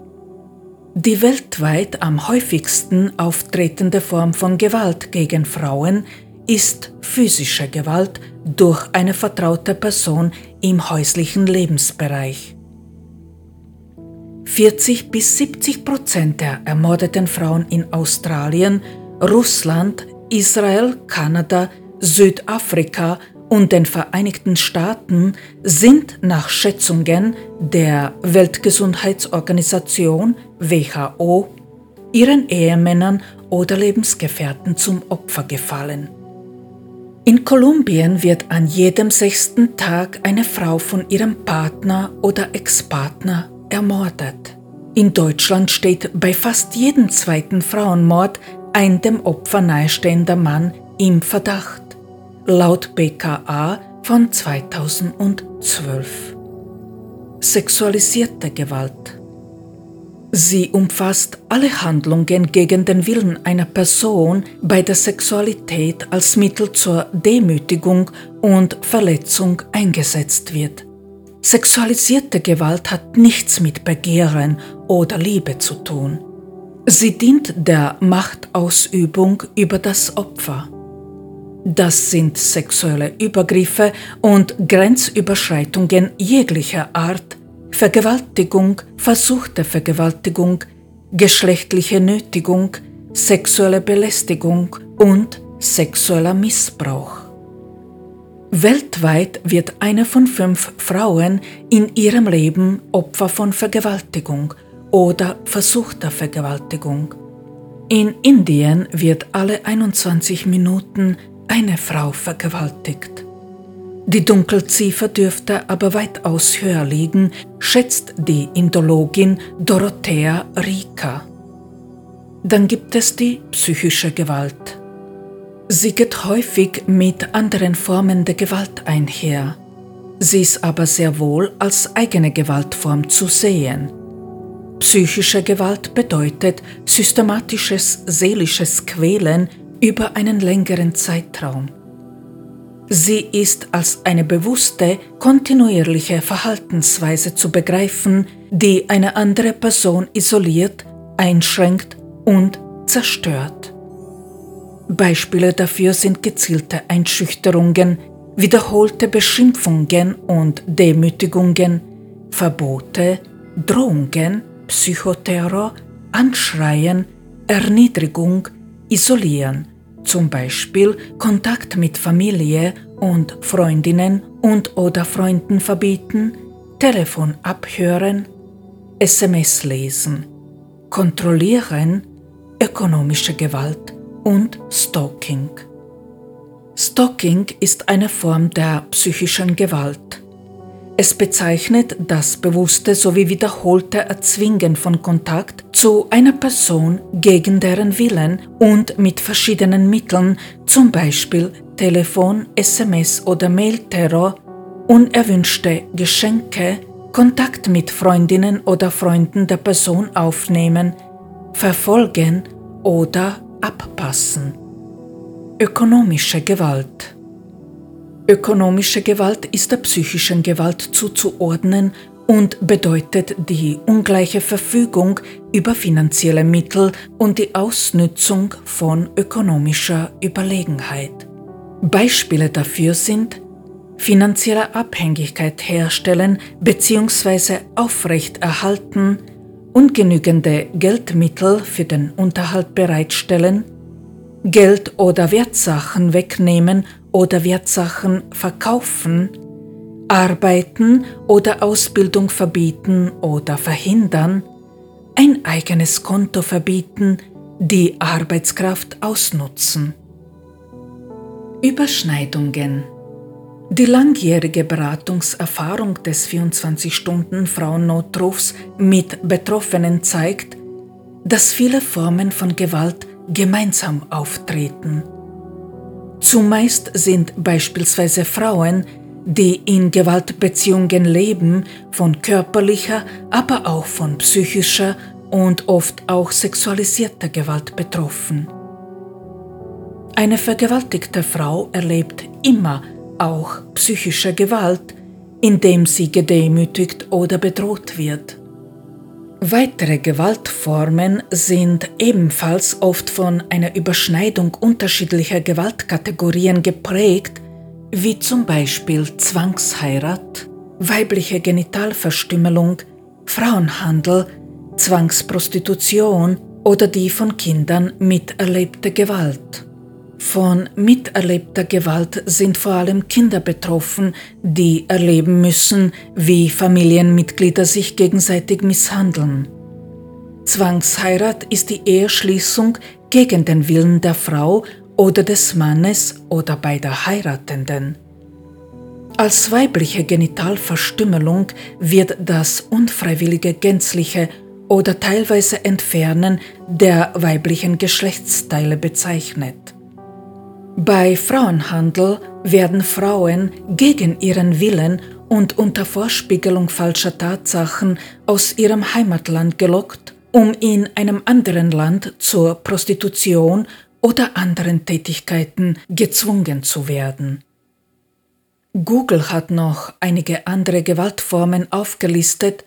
Die weltweit am häufigsten auftretende Form von Gewalt gegen Frauen ist physische Gewalt durch eine vertraute Person im häuslichen Lebensbereich. 40 bis 70 Prozent der ermordeten Frauen in Australien, Russland, Israel, Kanada, Südafrika und den Vereinigten Staaten sind nach Schätzungen der Weltgesundheitsorganisation WHO ihren Ehemännern oder Lebensgefährten zum Opfer gefallen. In Kolumbien wird an jedem sechsten Tag eine Frau von ihrem Partner oder Ex-Partner ermordet. In Deutschland steht bei fast jedem zweiten Frauenmord ein dem Opfer nahestehender Mann im Verdacht. Laut BKA von 2012. Sexualisierte Gewalt Sie umfasst alle Handlungen gegen den Willen einer Person bei der Sexualität als Mittel zur Demütigung und Verletzung eingesetzt wird. Sexualisierte Gewalt hat nichts mit Begehren oder Liebe zu tun. Sie dient der Machtausübung über das Opfer. Das sind sexuelle Übergriffe und Grenzüberschreitungen jeglicher Art, Vergewaltigung, versuchte Vergewaltigung, geschlechtliche Nötigung, sexuelle Belästigung und sexueller Missbrauch. Weltweit wird eine von fünf Frauen in ihrem Leben Opfer von Vergewaltigung oder versuchter Vergewaltigung. In Indien wird alle 21 Minuten eine Frau vergewaltigt. Die Dunkelziffer dürfte aber weitaus höher liegen, schätzt die Indologin Dorothea Rika. Dann gibt es die psychische Gewalt. Sie geht häufig mit anderen Formen der Gewalt einher. Sie ist aber sehr wohl als eigene Gewaltform zu sehen. Psychische Gewalt bedeutet systematisches seelisches Quälen über einen längeren Zeitraum. Sie ist als eine bewusste, kontinuierliche Verhaltensweise zu begreifen, die eine andere Person isoliert, einschränkt und zerstört. Beispiele dafür sind gezielte Einschüchterungen, wiederholte Beschimpfungen und Demütigungen, Verbote, Drohungen, Psychoterror, Anschreien, Erniedrigung, Isolieren, zum Beispiel Kontakt mit Familie und Freundinnen und oder Freunden verbieten, Telefon abhören, SMS lesen, kontrollieren, ökonomische Gewalt und Stalking. Stalking ist eine Form der psychischen Gewalt. Es bezeichnet das bewusste sowie wiederholte Erzwingen von Kontakt zu einer Person gegen deren Willen und mit verschiedenen Mitteln, zum Beispiel Telefon, SMS oder Mailterror, unerwünschte Geschenke, Kontakt mit Freundinnen oder Freunden der Person aufnehmen, verfolgen oder abpassen. Ökonomische Gewalt Ökonomische Gewalt ist der psychischen Gewalt zuzuordnen und bedeutet die ungleiche Verfügung über finanzielle Mittel und die Ausnützung von ökonomischer Überlegenheit. Beispiele dafür sind finanzielle Abhängigkeit herstellen bzw. aufrechterhalten, ungenügende Geldmittel für den Unterhalt bereitstellen, Geld oder Wertsachen wegnehmen oder Wertsachen verkaufen, arbeiten oder Ausbildung verbieten oder verhindern, ein eigenes Konto verbieten, die Arbeitskraft ausnutzen. Überschneidungen Die langjährige Beratungserfahrung des 24-Stunden-Frauennotrufs mit Betroffenen zeigt, dass viele Formen von Gewalt gemeinsam auftreten. Zumeist sind beispielsweise Frauen, die in Gewaltbeziehungen leben, von körperlicher, aber auch von psychischer und oft auch sexualisierter Gewalt betroffen. Eine vergewaltigte Frau erlebt immer auch psychische Gewalt, indem sie gedemütigt oder bedroht wird. Weitere Gewaltformen sind ebenfalls oft von einer Überschneidung unterschiedlicher Gewaltkategorien geprägt, wie zum Beispiel Zwangsheirat, weibliche Genitalverstümmelung, Frauenhandel, Zwangsprostitution oder die von Kindern miterlebte Gewalt. Von miterlebter Gewalt sind vor allem Kinder betroffen, die erleben müssen, wie Familienmitglieder sich gegenseitig misshandeln. Zwangsheirat ist die Eheschließung gegen den Willen der Frau oder des Mannes oder beider Heiratenden. Als weibliche Genitalverstümmelung wird das unfreiwillige gänzliche oder teilweise Entfernen der weiblichen Geschlechtsteile bezeichnet. Bei Frauenhandel werden Frauen gegen ihren Willen und unter Vorspiegelung falscher Tatsachen aus ihrem Heimatland gelockt, um in einem anderen Land zur Prostitution oder anderen Tätigkeiten gezwungen zu werden. Google hat noch einige andere Gewaltformen aufgelistet,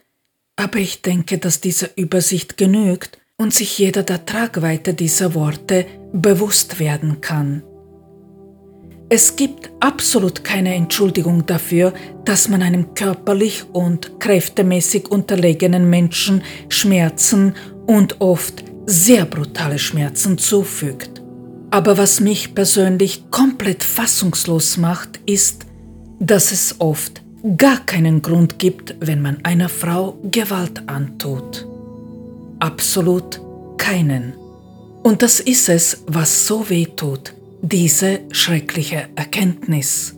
aber ich denke, dass diese Übersicht genügt und sich jeder der Tragweite dieser Worte bewusst werden kann. Es gibt absolut keine Entschuldigung dafür, dass man einem körperlich und kräftemäßig unterlegenen Menschen Schmerzen und oft sehr brutale Schmerzen zufügt. Aber was mich persönlich komplett fassungslos macht, ist, dass es oft gar keinen Grund gibt, wenn man einer Frau Gewalt antut. Absolut keinen. Und das ist es, was so weh tut, diese schreckliche Erkenntnis.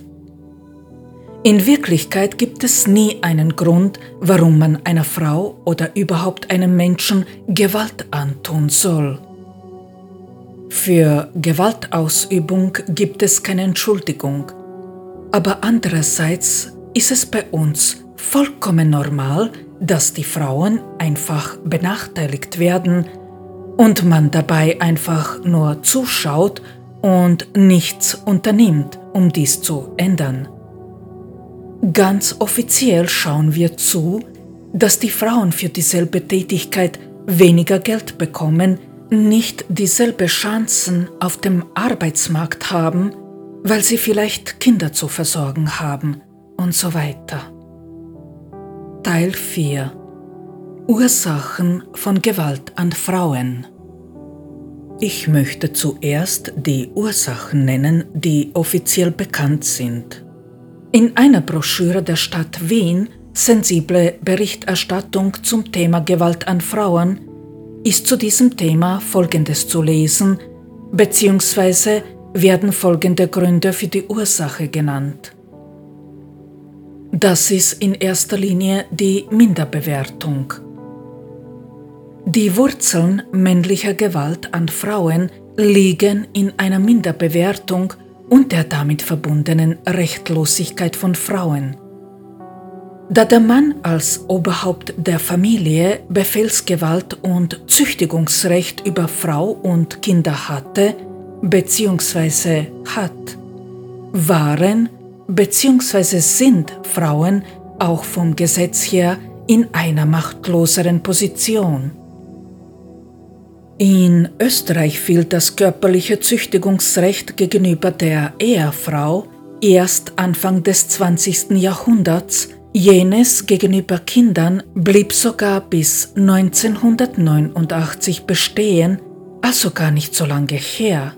In Wirklichkeit gibt es nie einen Grund, warum man einer Frau oder überhaupt einem Menschen Gewalt antun soll. Für Gewaltausübung gibt es keine Entschuldigung, aber andererseits ist es bei uns vollkommen normal, dass die Frauen einfach benachteiligt werden und man dabei einfach nur zuschaut und nichts unternimmt, um dies zu ändern. Ganz offiziell schauen wir zu, dass die Frauen für dieselbe Tätigkeit weniger Geld bekommen, nicht dieselbe Chancen auf dem Arbeitsmarkt haben, weil sie vielleicht Kinder zu versorgen haben und so weiter. Teil 4 Ursachen von Gewalt an Frauen ich möchte zuerst die Ursachen nennen, die offiziell bekannt sind. In einer Broschüre der Stadt Wien, Sensible Berichterstattung zum Thema Gewalt an Frauen, ist zu diesem Thema Folgendes zu lesen, beziehungsweise werden folgende Gründe für die Ursache genannt. Das ist in erster Linie die Minderbewertung. Die Wurzeln männlicher Gewalt an Frauen liegen in einer Minderbewertung und der damit verbundenen Rechtlosigkeit von Frauen. Da der Mann als Oberhaupt der Familie Befehlsgewalt und Züchtigungsrecht über Frau und Kinder hatte bzw. hat, waren bzw. sind Frauen auch vom Gesetz her in einer machtloseren Position. In Österreich fiel das körperliche Züchtigungsrecht gegenüber der Ehefrau erst Anfang des 20. Jahrhunderts, jenes gegenüber Kindern blieb sogar bis 1989 bestehen, also gar nicht so lange her.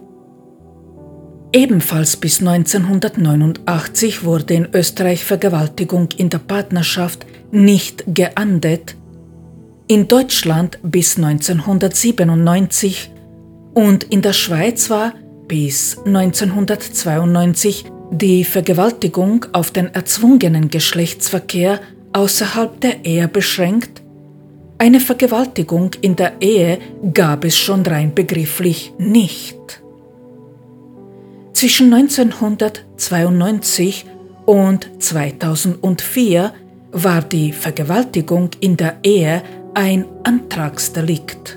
Ebenfalls bis 1989 wurde in Österreich Vergewaltigung in der Partnerschaft nicht geahndet, in Deutschland bis 1997 und in der Schweiz war bis 1992 die Vergewaltigung auf den erzwungenen Geschlechtsverkehr außerhalb der Ehe beschränkt. Eine Vergewaltigung in der Ehe gab es schon rein begrifflich nicht. Zwischen 1992 und 2004 war die Vergewaltigung in der Ehe ein Antragsdelikt.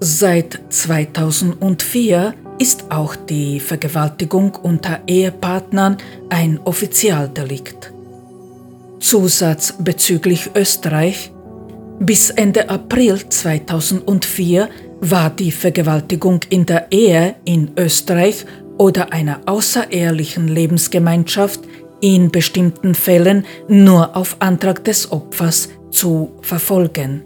Seit 2004 ist auch die Vergewaltigung unter Ehepartnern ein Offizialdelikt. Zusatz bezüglich Österreich bis Ende April 2004 war die Vergewaltigung in der Ehe in Österreich oder einer außerehelichen Lebensgemeinschaft in bestimmten Fällen nur auf Antrag des Opfers zu verfolgen.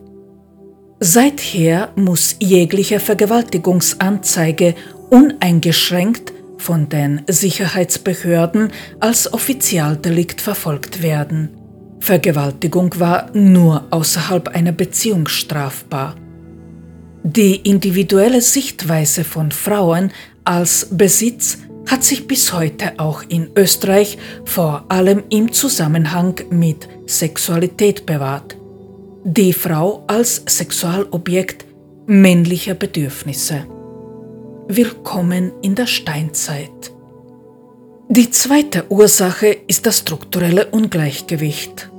Seither muss jegliche Vergewaltigungsanzeige uneingeschränkt von den Sicherheitsbehörden als Offizialdelikt verfolgt werden. Vergewaltigung war nur außerhalb einer Beziehung strafbar. Die individuelle Sichtweise von Frauen als Besitz hat sich bis heute auch in Österreich vor allem im Zusammenhang mit Sexualität bewahrt. Die Frau als Sexualobjekt männlicher Bedürfnisse. Willkommen in der Steinzeit. Die zweite Ursache ist das strukturelle Ungleichgewicht.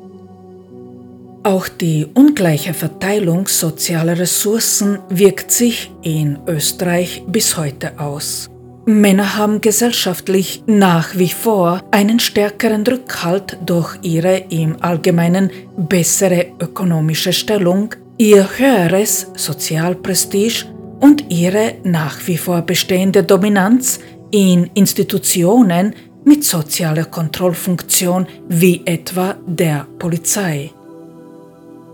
Auch die ungleiche Verteilung sozialer Ressourcen wirkt sich in Österreich bis heute aus. Männer haben gesellschaftlich nach wie vor einen stärkeren Rückhalt durch ihre im Allgemeinen bessere ökonomische Stellung, ihr höheres Sozialprestige und ihre nach wie vor bestehende Dominanz in Institutionen mit sozialer Kontrollfunktion wie etwa der Polizei.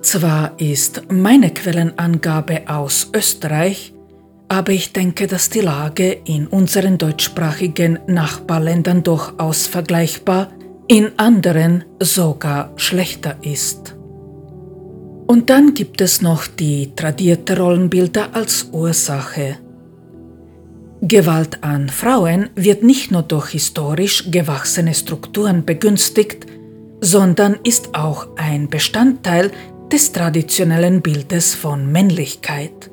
Zwar ist meine Quellenangabe aus Österreich, aber ich denke, dass die Lage in unseren deutschsprachigen Nachbarländern durchaus vergleichbar, in anderen sogar schlechter ist. Und dann gibt es noch die tradierte Rollenbilder als Ursache. Gewalt an Frauen wird nicht nur durch historisch gewachsene Strukturen begünstigt, sondern ist auch ein Bestandteil des traditionellen Bildes von Männlichkeit.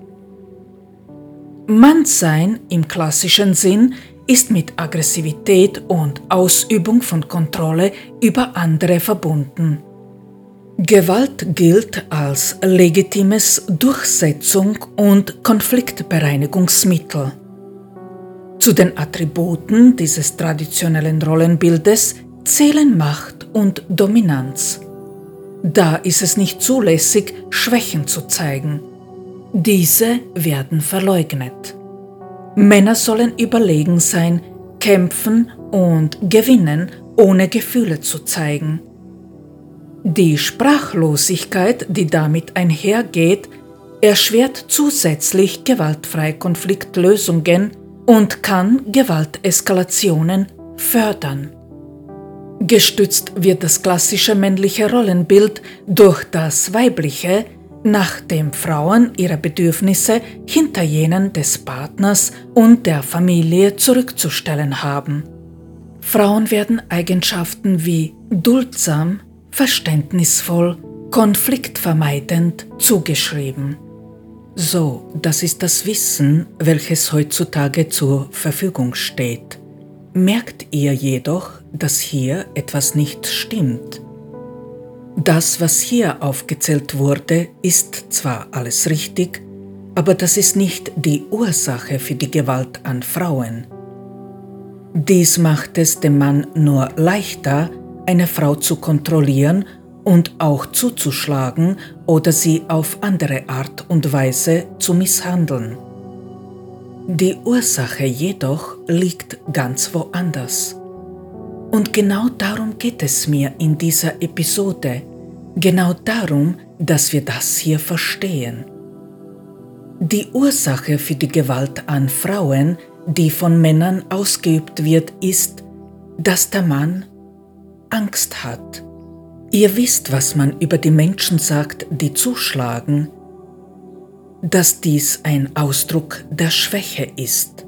Mannsein im klassischen Sinn ist mit Aggressivität und Ausübung von Kontrolle über andere verbunden. Gewalt gilt als legitimes Durchsetzung und Konfliktbereinigungsmittel. Zu den Attributen dieses traditionellen Rollenbildes zählen Macht und Dominanz. Da ist es nicht zulässig, Schwächen zu zeigen. Diese werden verleugnet. Männer sollen überlegen sein, kämpfen und gewinnen, ohne Gefühle zu zeigen. Die Sprachlosigkeit, die damit einhergeht, erschwert zusätzlich gewaltfreie Konfliktlösungen und kann Gewalteskalationen fördern. Gestützt wird das klassische männliche Rollenbild durch das weibliche, nachdem Frauen ihre Bedürfnisse hinter jenen des Partners und der Familie zurückzustellen haben. Frauen werden Eigenschaften wie duldsam, verständnisvoll, konfliktvermeidend zugeschrieben. So, das ist das Wissen, welches heutzutage zur Verfügung steht. Merkt ihr jedoch, dass hier etwas nicht stimmt? Das, was hier aufgezählt wurde, ist zwar alles richtig, aber das ist nicht die Ursache für die Gewalt an Frauen. Dies macht es dem Mann nur leichter, eine Frau zu kontrollieren und auch zuzuschlagen oder sie auf andere Art und Weise zu misshandeln. Die Ursache jedoch liegt ganz woanders. Und genau darum geht es mir in dieser Episode. Genau darum, dass wir das hier verstehen. Die Ursache für die Gewalt an Frauen, die von Männern ausgeübt wird, ist, dass der Mann Angst hat. Ihr wisst, was man über die Menschen sagt, die zuschlagen, dass dies ein Ausdruck der Schwäche ist.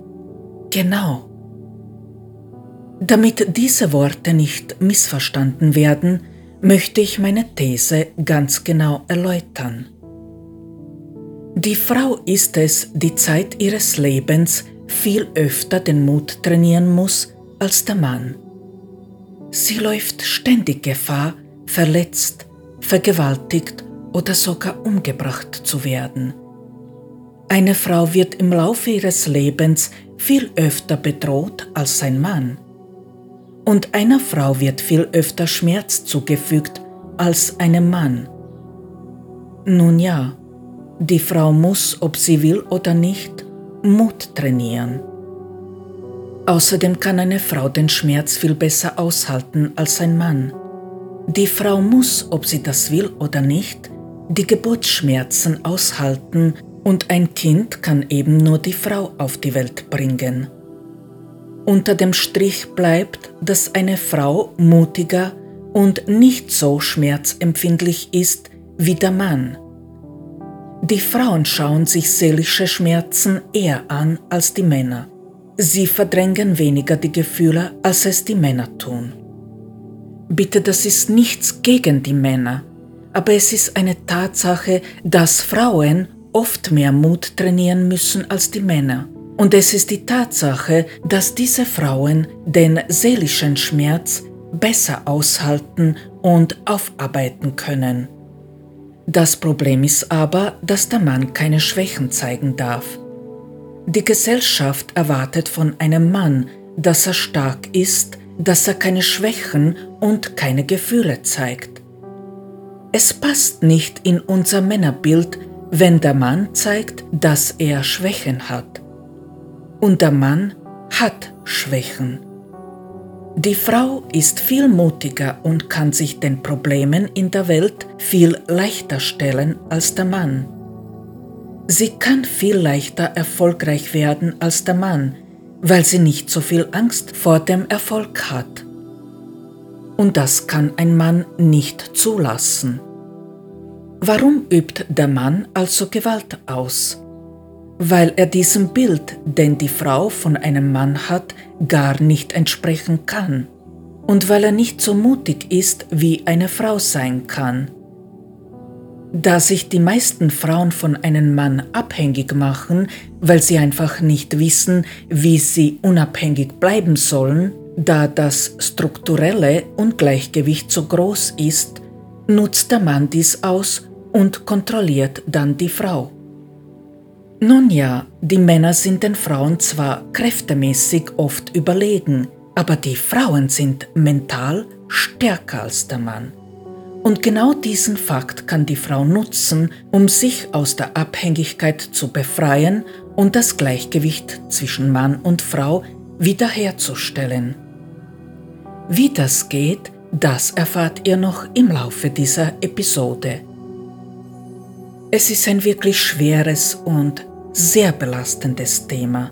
Genau. Damit diese Worte nicht missverstanden werden, möchte ich meine These ganz genau erläutern. Die Frau ist es, die Zeit ihres Lebens viel öfter den Mut trainieren muss als der Mann. Sie läuft ständig Gefahr, verletzt, vergewaltigt oder sogar umgebracht zu werden. Eine Frau wird im Laufe ihres Lebens viel öfter bedroht als ein Mann und einer Frau wird viel öfter Schmerz zugefügt als einem Mann. Nun ja, die Frau muss, ob sie will oder nicht, Mut trainieren. Außerdem kann eine Frau den Schmerz viel besser aushalten als ein Mann. Die Frau muss, ob sie das will oder nicht, die Geburtsschmerzen aushalten und ein Kind kann eben nur die Frau auf die Welt bringen. Unter dem Strich bleibt, dass eine Frau mutiger und nicht so schmerzempfindlich ist wie der Mann. Die Frauen schauen sich seelische Schmerzen eher an als die Männer. sie verdrängen weniger die Gefühle, als es die Männer tun. Bitte, das ist nichts gegen die Männer, aber es ist eine Tatsache, dass Frauen oft mehr Mut trainieren müssen als die Männer. Und es ist die Tatsache, dass diese Frauen den seelischen Schmerz besser aushalten und aufarbeiten können. Das Problem ist aber, dass der Mann keine Schwächen zeigen darf. Die Gesellschaft erwartet von einem Mann, dass er stark ist, dass er keine Schwächen und keine Gefühle zeigt. Es passt nicht in unser Männerbild, wenn der Mann zeigt, dass er Schwächen hat. Und der Mann hat Schwächen. Die Frau ist viel mutiger und kann sich den Problemen in der Welt viel leichter stellen als der Mann. Sie kann viel leichter erfolgreich werden als der Mann, weil sie nicht so viel Angst vor dem Erfolg hat. Und das kann ein Mann nicht zulassen. Warum übt der Mann also Gewalt aus? Weil er diesem Bild, den die Frau von einem Mann hat, gar nicht entsprechen kann und weil er nicht so mutig ist, wie eine Frau sein kann. Da sich die meisten Frauen von einem Mann abhängig machen, weil sie einfach nicht wissen, wie sie unabhängig bleiben sollen, da das strukturelle Ungleichgewicht so groß ist, nutzt der Mann dies aus und kontrolliert dann die Frau. Nun ja, die Männer sind den Frauen zwar kräftemäßig oft überlegen, aber die Frauen sind mental stärker als der Mann. Und genau diesen Fakt kann die Frau nutzen, um sich aus der Abhängigkeit zu befreien und das Gleichgewicht zwischen Mann und Frau wiederherzustellen. Wie das geht, das erfahrt ihr noch im Laufe dieser Episode. Es ist ein wirklich schweres und sehr belastendes Thema.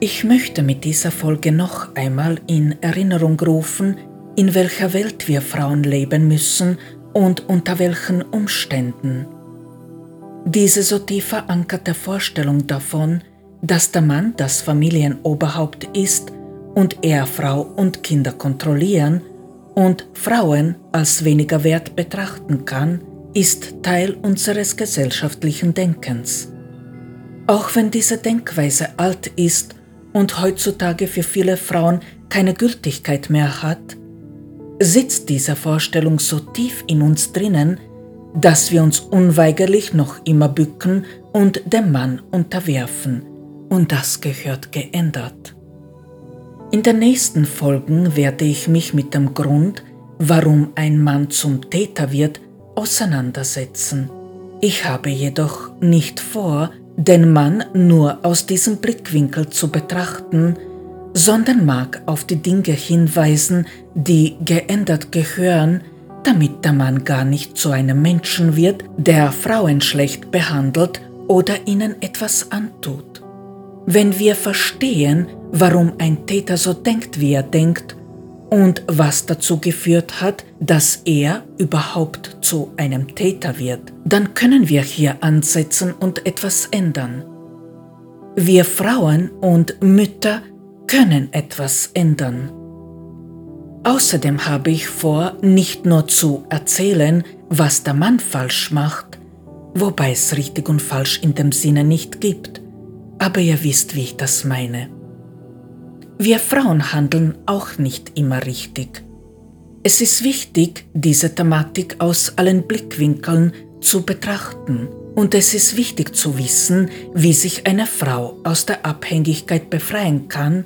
Ich möchte mit dieser Folge noch einmal in Erinnerung rufen, in welcher Welt wir Frauen leben müssen und unter welchen Umständen. Diese so tief verankerte Vorstellung davon, dass der Mann das Familienoberhaupt ist und er Frau und Kinder kontrollieren und Frauen als weniger wert betrachten kann, ist Teil unseres gesellschaftlichen Denkens. Auch wenn diese Denkweise alt ist und heutzutage für viele Frauen keine Gültigkeit mehr hat, sitzt diese Vorstellung so tief in uns drinnen, dass wir uns unweigerlich noch immer bücken und dem Mann unterwerfen. Und das gehört geändert. In den nächsten Folgen werde ich mich mit dem Grund, warum ein Mann zum Täter wird, auseinandersetzen. Ich habe jedoch nicht vor, den Mann nur aus diesem Blickwinkel zu betrachten, sondern mag auf die Dinge hinweisen, die geändert gehören, damit der Mann gar nicht zu einem Menschen wird, der Frauen schlecht behandelt oder ihnen etwas antut. Wenn wir verstehen, warum ein Täter so denkt, wie er denkt, und was dazu geführt hat, dass er überhaupt zu einem Täter wird, dann können wir hier ansetzen und etwas ändern. Wir Frauen und Mütter können etwas ändern. Außerdem habe ich vor, nicht nur zu erzählen, was der Mann falsch macht, wobei es richtig und falsch in dem Sinne nicht gibt, aber ihr wisst, wie ich das meine. Wir Frauen handeln auch nicht immer richtig. Es ist wichtig, diese Thematik aus allen Blickwinkeln zu betrachten. Und es ist wichtig zu wissen, wie sich eine Frau aus der Abhängigkeit befreien kann,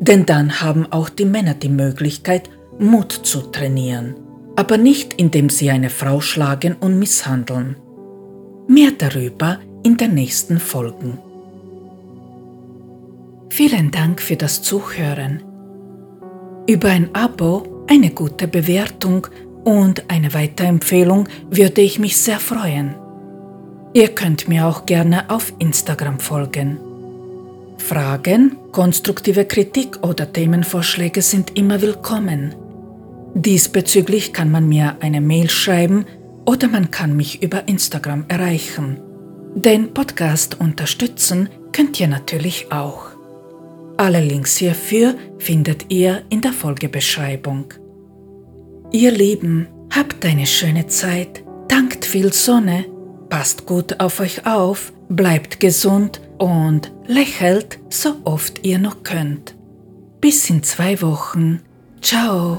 denn dann haben auch die Männer die Möglichkeit, Mut zu trainieren, aber nicht indem sie eine Frau schlagen und misshandeln. Mehr darüber in den nächsten Folgen. Vielen Dank für das Zuhören. Über ein Abo, eine gute Bewertung und eine Weiterempfehlung würde ich mich sehr freuen. Ihr könnt mir auch gerne auf Instagram folgen. Fragen, konstruktive Kritik oder Themenvorschläge sind immer willkommen. Diesbezüglich kann man mir eine Mail schreiben oder man kann mich über Instagram erreichen. Den Podcast unterstützen könnt ihr natürlich auch. Alle Links hierfür findet ihr in der Folgebeschreibung. Ihr Lieben, habt eine schöne Zeit, dankt viel Sonne, passt gut auf euch auf, bleibt gesund und lächelt so oft ihr noch könnt. Bis in zwei Wochen. Ciao.